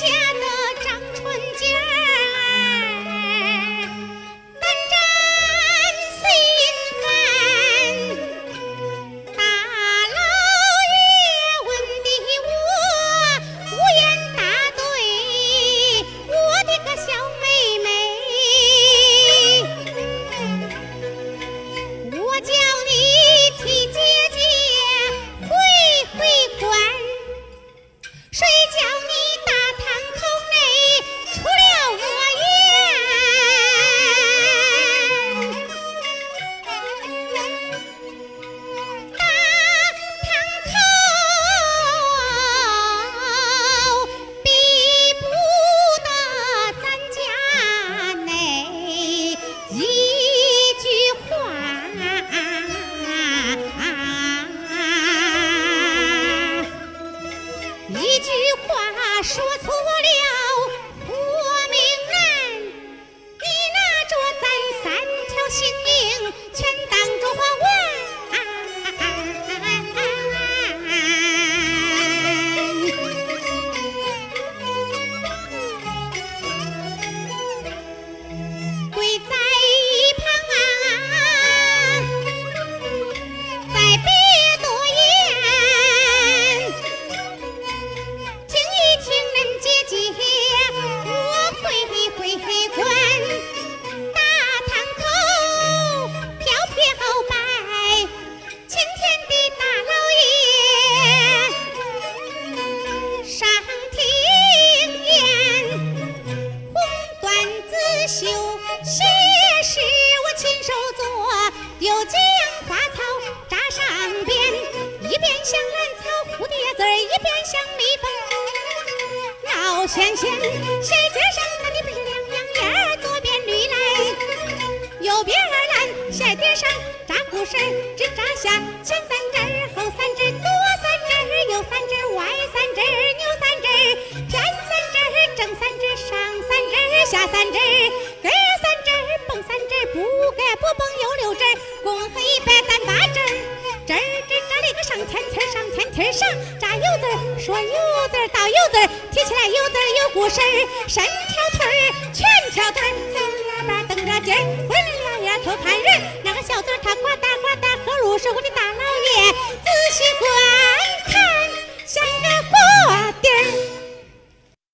家的张春杰儿，难真心难。大老爷问的我无言答对，我的个小妹妹，我叫你替姐姐回回关，谁叫？一句话说错了，子绣写是我亲手做，又将花草扎上边，一边像兰草蝴蝶字儿，一边像蜜蜂闹仙仙。谁街上那里不是两样眼儿，左边绿来，右边儿蓝，鞋底上扎故事儿，只扎下前三针儿，后三针儿，左三针儿，右三针儿，歪三针儿，扭三针儿，偏三针儿，正三针儿，上三针儿，下三针儿，跟三针儿，蹦三针儿，不蹦又六针儿，共黑白单八针儿，针儿针扎了一个上天梯儿，上天梯儿上扎油字儿，说油字儿倒油字儿，提起来油字儿有故事儿，伸条腿儿，全条腿儿，走两边蹬着劲儿，混两眼偷看人儿，那个小嘴儿他呱嗒呱嗒，喝露是我的